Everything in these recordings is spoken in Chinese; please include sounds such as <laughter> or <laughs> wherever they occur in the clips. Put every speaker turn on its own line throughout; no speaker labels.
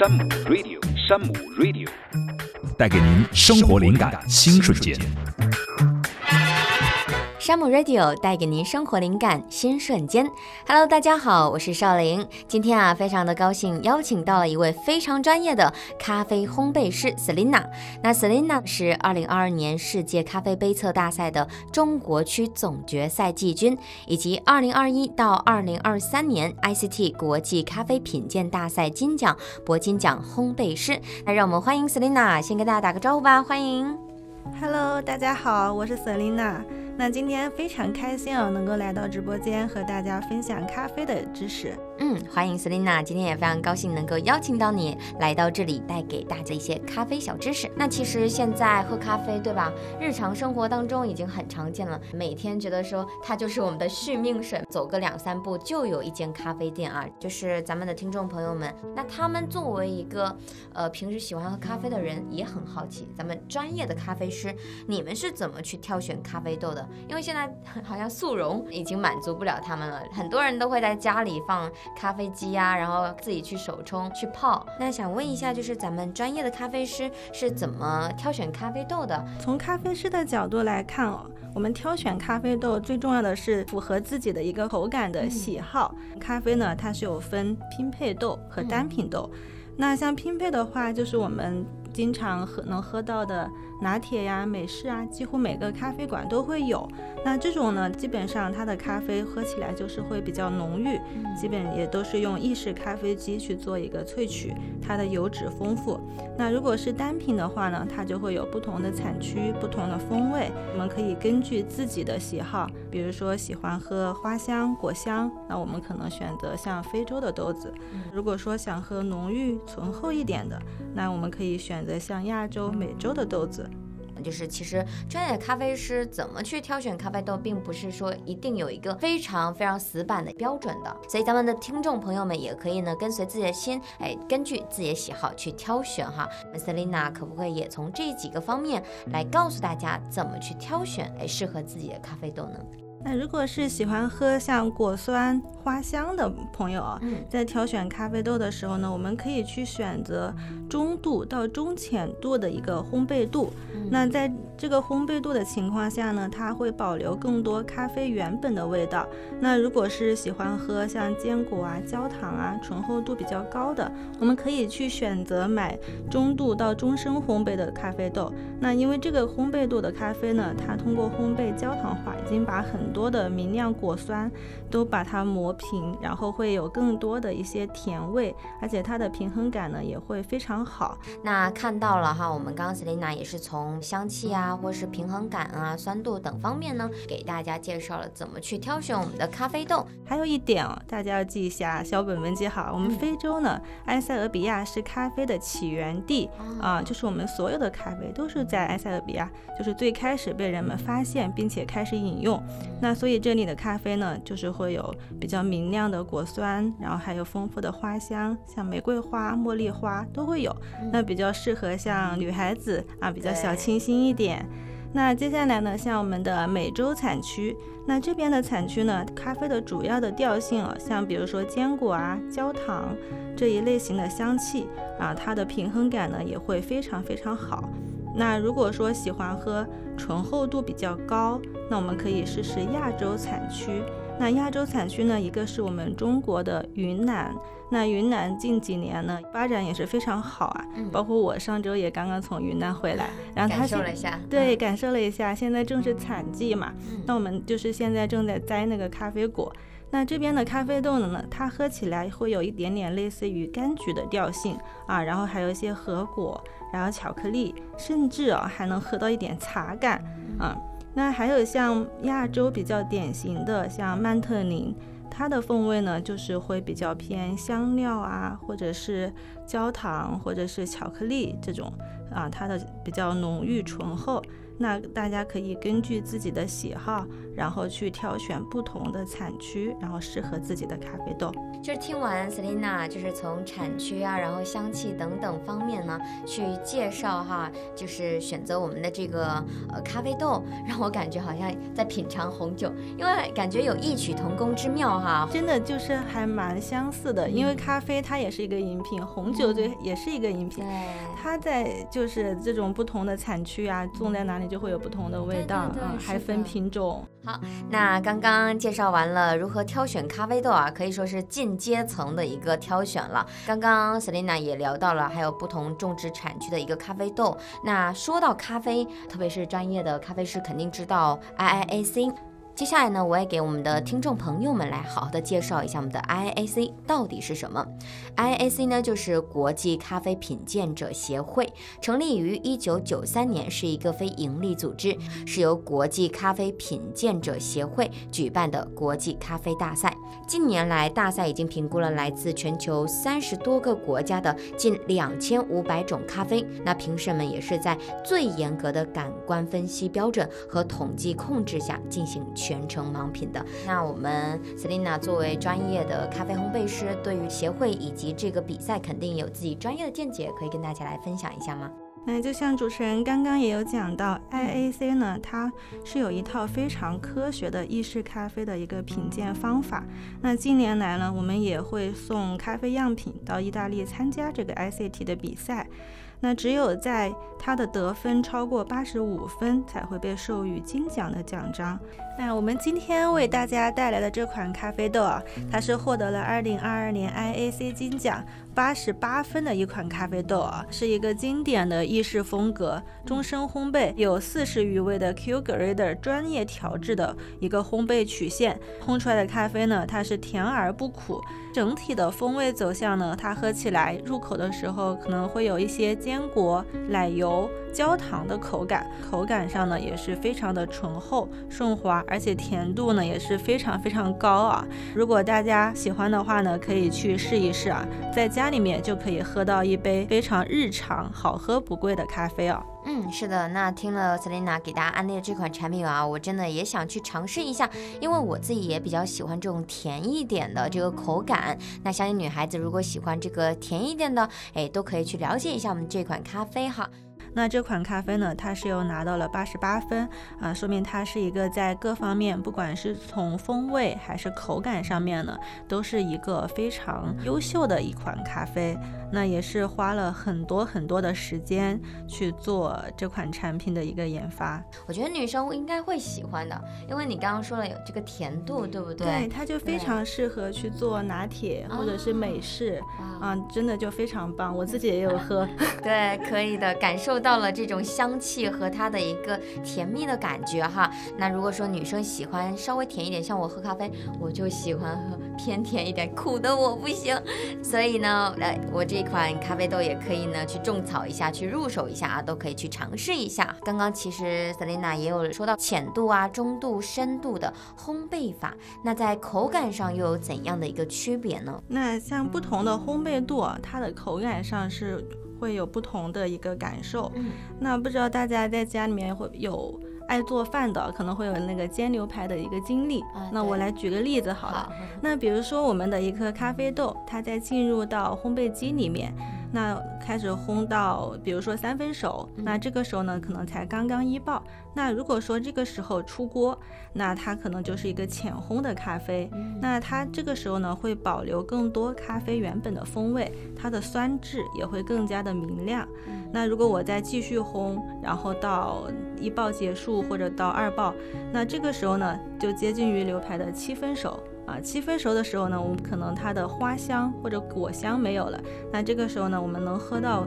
山姆 Radio，山姆 Radio，
带给您生活灵感新瞬间。
山姆 Radio 带给您生活灵感新瞬间。Hello，大家好，我是少玲。今天啊，非常的高兴邀请到了一位非常专业的咖啡烘焙师 Selina。那 Selina 是2022年世界咖啡杯测大赛的中国区总决赛季军，以及2021到2023年 ICT 国际咖啡品鉴大赛金奖、铂金奖烘焙师。那让我们欢迎 Selina，先跟大家打个招呼吧，欢迎。
Hello，大家好，我是 Selina。那今天非常开心哦，能够来到直播间和大家分享咖啡的知识。
嗯，欢迎 Selina，今天也非常高兴能够邀请到你来到这里，带给大家一些咖啡小知识。那其实现在喝咖啡，对吧？日常生活当中已经很常见了，每天觉得说它就是我们的续命水，走个两三步就有一间咖啡店啊。就是咱们的听众朋友们，那他们作为一个呃平时喜欢喝咖啡的人，也很好奇，咱们专业的咖啡师，你们是怎么去挑选咖啡豆的？因为现在好像速溶已经满足不了他们了，很多人都会在家里放。咖啡机呀，然后自己去手冲去泡。那想问一下，就是咱们专业的咖啡师是怎么挑选咖啡豆的？
从咖啡师的角度来看哦，我们挑选咖啡豆最重要的是符合自己的一个口感的喜好。咖啡呢，它是有分拼配豆和单品豆。那像拼配的话，就是我们经常喝能喝到的。拿铁呀、美式啊，几乎每个咖啡馆都会有。那这种呢，基本上它的咖啡喝起来就是会比较浓郁，基本也都是用意式咖啡机去做一个萃取，它的油脂丰富。那如果是单品的话呢，它就会有不同的产区、不同的风味。我们可以根据自己的喜好，比如说喜欢喝花香、果香，那我们可能选择像非洲的豆子；如果说想喝浓郁、醇厚一点的，那我们可以选选择像亚洲、美洲的豆子。
就是其实专业的咖啡师怎么去挑选咖啡豆，并不是说一定有一个非常非常死板的标准的，所以咱们的听众朋友们也可以呢跟随自己的心，哎，根据自己的喜好去挑选哈。那 Selina 可不可以也从这几个方面来告诉大家怎么去挑选哎适合自己的咖啡豆呢？
那如果是喜欢喝像果酸、花香的朋友啊，在挑选咖啡豆的时候呢，我们可以去选择中度到中浅度的一个烘焙度。那在这个烘焙度的情况下呢，它会保留更多咖啡原本的味道。那如果是喜欢喝像坚果啊、焦糖啊、醇厚度比较高的，我们可以去选择买中度到中深烘焙的咖啡豆。那因为这个烘焙度的咖啡呢，它通过烘焙焦糖化，已经把很多的明亮果酸都把它磨平，然后会有更多的一些甜味，而且它的平衡感呢也会非常好。
那看到了哈，我们刚刚 Selina 也是从香气啊。或是平衡感啊、酸度等方面呢，给大家介绍了怎么去挑选我们的咖啡豆。
还有一点哦，大家要记一下，小本本记好。我们非洲呢，埃塞俄比亚是咖啡的起源地啊，就是我们所有的咖啡都是在埃塞俄比亚，就是最开始被人们发现并且开始饮用。那所以这里的咖啡呢，就是会有比较明亮的果酸，然后还有丰富的花香，像玫瑰花、茉莉花都会有。那比较适合像女孩子啊，比较小清新一点。那接下来呢，像我们的美洲产区，那这边的产区呢，咖啡的主要的调性啊，像比如说坚果啊、焦糖这一类型的香气啊，它的平衡感呢也会非常非常好。那如果说喜欢喝醇厚度比较高，那我们可以试试亚洲产区。那亚洲产区呢，一个是我们中国的云南。那云南近几年呢，发展也是非常好啊，包括我上周也刚刚从云南回来，然后他
感受了一下，
对，感受了一下，现在正是产季嘛，那我们就是现在正在摘那个咖啡果，那这边的咖啡豆呢，它喝起来会有一点点类似于柑橘的调性啊，然后还有一些核果，然后巧克力，甚至啊还能喝到一点茶感啊，那还有像亚洲比较典型的像曼特宁。它的风味呢，就是会比较偏香料啊，或者是焦糖，或者是巧克力这种啊，它的比较浓郁醇厚。那大家可以根据自己的喜好，然后去挑选不同的产区，然后适合自己的咖啡豆。
就是听完 Selina，就是从产区啊，然后香气等等方面呢，去介绍哈，就是选择我们的这个呃咖啡豆，让我感觉好像在品尝红酒，因为感觉有异曲同工之妙哈。
真的就是还蛮相似的，因为咖啡它也是一个饮品，红酒对也是一个饮品，它在就是这种不同的产区啊，种在哪里就会有不同的味道
啊，
还分品种。
好，那刚刚介绍完了如何挑选咖啡豆啊，可以说是进阶层的一个挑选了。刚刚 Selina 也聊到了，还有不同种植产区的一个咖啡豆。那说到咖啡，特别是专业的咖啡师肯定知道 IIAC。接下来呢，我也给我们的听众朋友们来好好的介绍一下我们的 IAC 到底是什么。IAC 呢，就是国际咖啡品鉴者协会，成立于一九九三年，是一个非营利组织，是由国际咖啡品鉴者协会举办的国际咖啡大赛。近年来，大赛已经评估了来自全球三十多个国家的近两千五百种咖啡。那评审们也是在最严格的感官分析标准和统计控制下进行。全程盲品的。那我们 Selina 作为专业的咖啡烘焙师，对于协会以及这个比赛，肯定有自己专业的见解，可以跟大家来分享一下吗？
那就像主持人刚刚也有讲到，IAC 呢，它是有一套非常科学的意式咖啡的一个品鉴方法。那近年来呢，我们也会送咖啡样品到意大利参加这个 ICT 的比赛。那只有在它的得分超过八十五分，才会被授予金奖的奖章。那我们今天为大家带来的这款咖啡豆啊，它是获得了二零二二年 IAC 金奖八十八分的一款咖啡豆啊，是一个经典的意式风格，终身烘焙，有四十余位的 Q Grader 专业调制的一个烘焙曲线，烘出来的咖啡呢，它是甜而不苦。整体的风味走向呢，它喝起来入口的时候可能会有一些坚果、奶油。焦糖的口感，口感上呢也是非常的醇厚顺滑，而且甜度呢也是非常非常高啊！如果大家喜欢的话呢，可以去试一试啊，在家里面就可以喝到一杯非常日常、好喝不贵的咖啡哦。
嗯，是的，那听了 Selina 给大家安利的这款产品啊，我真的也想去尝试一下，因为我自己也比较喜欢这种甜一点的这个口感。那相信女孩子如果喜欢这个甜一点的，哎，都可以去了解一下我们这款咖啡哈。
那这款咖啡呢，它是又拿到了八十八分啊，说明它是一个在各方面，不管是从风味还是口感上面呢，都是一个非常优秀的一款咖啡。那也是花了很多很多的时间去做这款产品的一个研发。
我觉得女生应该会喜欢的，因为你刚刚说了有这个甜度，对不对？
对，它就非常适合去做拿铁或者是美式啊，真的就非常棒。我自己也有喝，<laughs>
对，可以的，感受到了这种香气和它的一个甜蜜的感觉哈。那如果说女生喜欢稍微甜一点，像我喝咖啡，我就喜欢喝偏甜一点，苦的我不行。所以呢，呃，我这。款咖啡豆也可以呢，去种草一下，去入手一下啊，都可以去尝试一下。刚刚其实 Selina 也有说到浅度啊、中度、深度的烘焙法，那在口感上又有怎样的一个区别呢？
那像不同的烘焙度，它的口感上是会有不同的一个感受。嗯，那不知道大家在家里面会有。爱做饭的可能会有那个煎牛排的一个经历，那我来举个例子好了。那比如说我们的一颗咖啡豆，它在进入到烘焙机里面。那开始烘到，比如说三分熟，那这个时候呢，可能才刚刚一爆。那如果说这个时候出锅，那它可能就是一个浅烘的咖啡。那它这个时候呢，会保留更多咖啡原本的风味，它的酸质也会更加的明亮。那如果我再继续烘，然后到一爆结束或者到二爆，那这个时候呢，就接近于流排的七分熟。啊，七分熟的时候呢，我们可能它的花香或者果香没有了。那这个时候呢，我们能喝到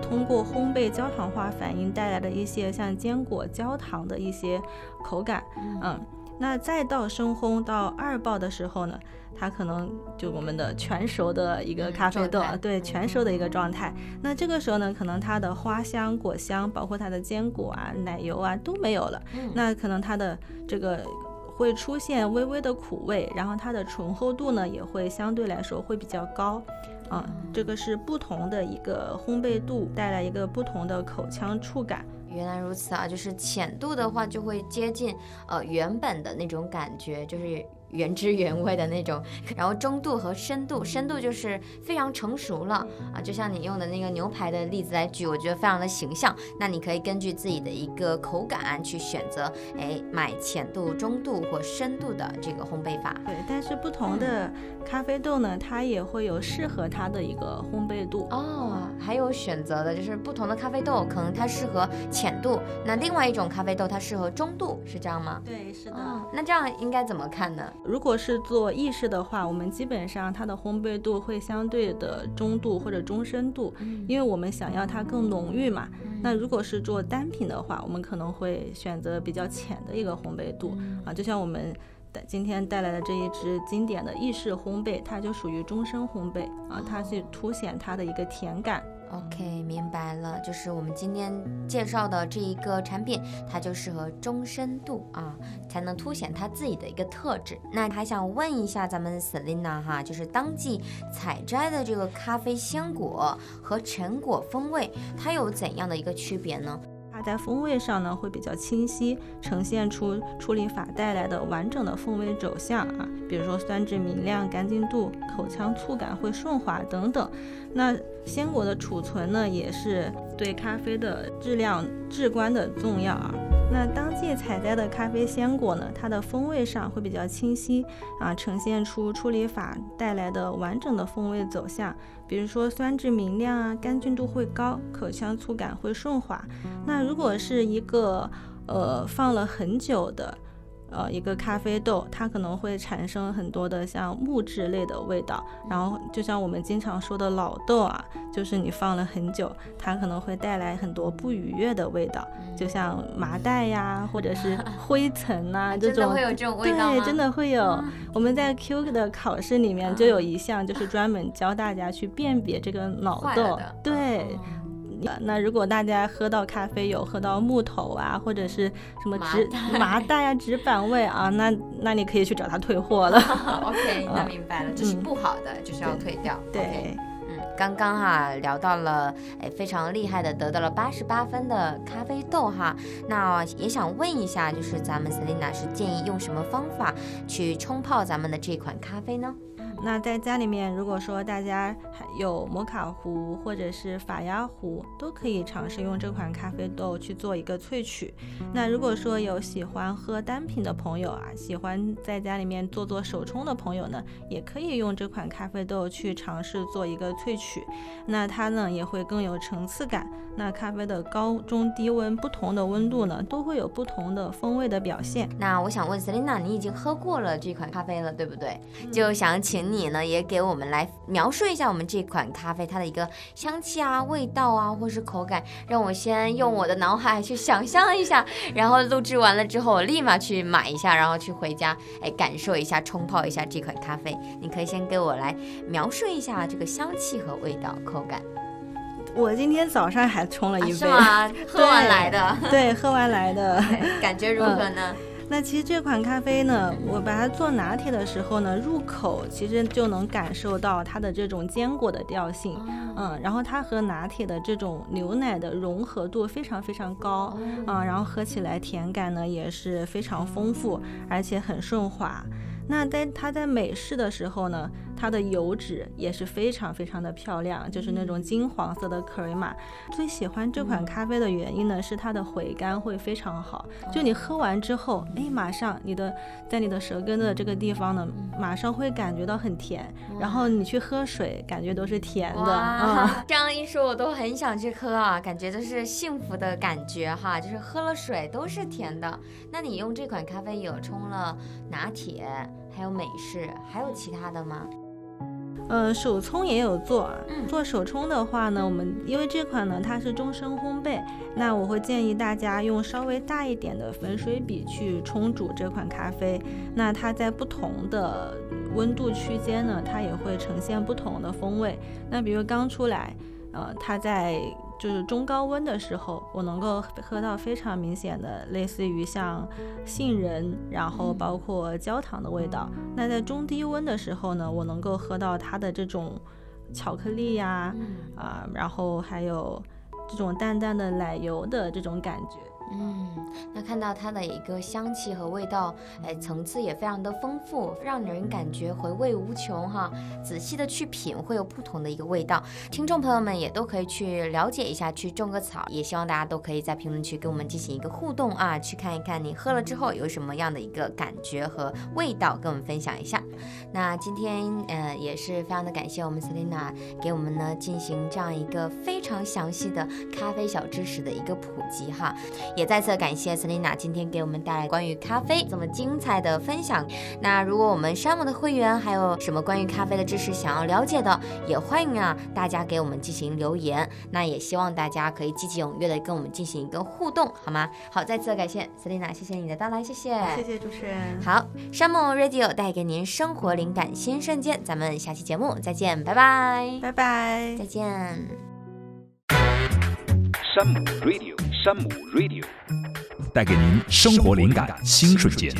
通过烘焙焦糖化反应带来的一些像坚果、焦糖的一些口感。嗯，那再到深烘到二爆的时候呢，它可能就我们的全熟的一个咖啡豆，对，全熟的一个状态。那这个时候呢，可能它的花香、果香，包括它的坚果啊、奶油啊都没有了。那可能它的这个。会出现微微的苦味，然后它的醇厚度呢也会相对来说会比较高，啊，这个是不同的一个烘焙度带来一个不同的口腔触感。
原来如此啊，就是浅度的话就会接近呃原本的那种感觉，就是原汁原味的那种。<laughs> 然后中度和深度，深度就是非常成熟了啊，就像你用的那个牛排的例子来举，我觉得非常的形象。那你可以根据自己的一个口感去选择，哎，买浅度、中度或深度的这个烘焙法。
对，但是不同的咖啡豆呢，它也会有适合它的一个烘焙度
哦，还有选择的就是不同的咖啡豆，可能它适合浅度，那另外一种咖啡豆它适合中度，是这样吗？
对，是的。
那这样应该怎么看呢？
如果是做意式的话，我们基本上它的烘焙度会相对的中度或者中深度，因为我们想要它更浓郁嘛。那如果是做单品的话，我们可能会选择比较浅的一个烘焙度啊，就像我们带今天带来的这一支经典的意式烘焙，它就属于中深烘焙啊，它是凸显它的一个甜感。
OK，明白了，就是我们今天介绍的这一个产品，它就适合中深度啊，才能凸显它自己的一个特质。那还想问一下咱们 Selina 哈，就是当季采摘的这个咖啡鲜果和成果风味，它有怎样的一个区别呢？
在风味上呢会比较清晰，呈现出处理法带来的完整的风味走向啊，比如说酸质明亮、干净度、口腔触感会顺滑等等。那鲜果的储存呢，也是对咖啡的质量至关的重要啊。那当季采摘的咖啡鲜果呢，它的风味上会比较清晰啊，呈现出处理法带来的完整的风味走向。比如说酸质明亮啊，干净度会高，口腔触感会顺滑。那如果是一个呃放了很久的。呃，一个咖啡豆，它可能会产生很多的像木质类的味道，然后就像我们经常说的老豆啊，就是你放了很久，它可能会带来很多不愉悦的味道，就像麻袋呀，或者是 <laughs> 灰尘呐这种。真
的会有这种味道
对，真的会有。我们在 Q 的考试里面就有一项，就是专门教大家去辨别这个老豆。对。那如果大家喝到咖啡有喝到木头啊，或者是什么纸麻袋啊、纸板味啊，那那你可以去找他退货了。<laughs>
OK，那明白了，这是不好的，就是要退掉。
对，
嗯，刚刚哈聊到了，哎，非常厉害的，得到了八十八分的咖啡豆哈。那也想问一下，就是咱们 Selina 是建议用什么方法去冲泡咱们的这款咖啡呢？
那在家里面，如果说大家还有摩卡壶或者是法压壶，都可以尝试用这款咖啡豆去做一个萃取。那如果说有喜欢喝单品的朋友啊，喜欢在家里面做做手冲的朋友呢，也可以用这款咖啡豆去尝试做一个萃取。那它呢也会更有层次感。那咖啡的高中低温不同的温度呢，都会有不同的风味的表现。
那我想问 Selina，你已经喝过了这款咖啡了，对不对？就想请你呢，也给我们来描述一下我们这款咖啡它的一个香气啊、味道啊，或是口感。让我先用我的脑海去想象一下，然后录制完了之后，我立马去买一下，然后去回家，哎，感受一下、冲泡一下这款咖啡。你可以先给我来描述一下这个香气和味道、口感。
我今天早上还冲了一杯，是
吗？喝完来的，
对，喝完来的，<laughs>
感觉如何呢？
那其实这款咖啡呢，我把它做拿铁的时候呢，入口其实就能感受到它的这种坚果的调性，嗯，然后它和拿铁的这种牛奶的融合度非常非常高，啊，然后喝起来甜感呢也是非常丰富，而且很顺滑。那在它在美式的时候呢，它的油脂也是非常非常的漂亮，就是那种金黄色的克瑞玛。最喜欢这款咖啡的原因呢，是它的回甘会非常好。就你喝完之后，哎，马上你的在你的舌根的这个地方呢，马上会感觉到很甜。然后你去喝水，感觉都是甜的。啊，
这样一说，我都很想去喝啊，感觉都是幸福的感觉哈，就是喝了水都是甜的。那你用这款咖啡有冲了拿铁？还有美式，还有其他的吗？
呃，手冲也有做。做手冲的话呢，我们因为这款呢它是终身烘焙，那我会建议大家用稍微大一点的粉水笔去冲煮这款咖啡。那它在不同的温度区间呢，它也会呈现不同的风味。那比如刚出来，呃，它在。就是中高温的时候，我能够喝到非常明显的，类似于像杏仁，然后包括焦糖的味道。那在中低温的时候呢，我能够喝到它的这种巧克力呀，啊，然后还有这种淡淡的奶油的这种感觉。
嗯，那看到它的一个香气和味道，哎，层次也非常的丰富，让人感觉回味无穷哈。仔细的去品，会有不同的一个味道。听众朋友们也都可以去了解一下，去种个草。也希望大家都可以在评论区跟我们进行一个互动啊，去看一看你喝了之后有什么样的一个感觉和味道，跟我们分享一下。那今天呃也是非常的感谢我们 Selina 给我们呢进行这样一个非常详细的咖啡小知识的一个普及哈。也也再次感谢 Selina 今天给我们带来关于咖啡这么精彩的分享。那如果我们山姆的会员还有什么关于咖啡的知识想要了解的，也欢迎啊大家给我们进行留言。那也希望大家可以积极踊跃的跟我们进行一个互动，好吗？好，再次感谢 Selina，谢谢你的到来，谢谢，
谢谢主持人。
好，山姆 Radio 带给您生活灵感新瞬间，咱们下期节目再见，拜拜，
拜拜，
再见。
山姆 Radio，山姆 Radio，
带给您生活灵感新瞬间。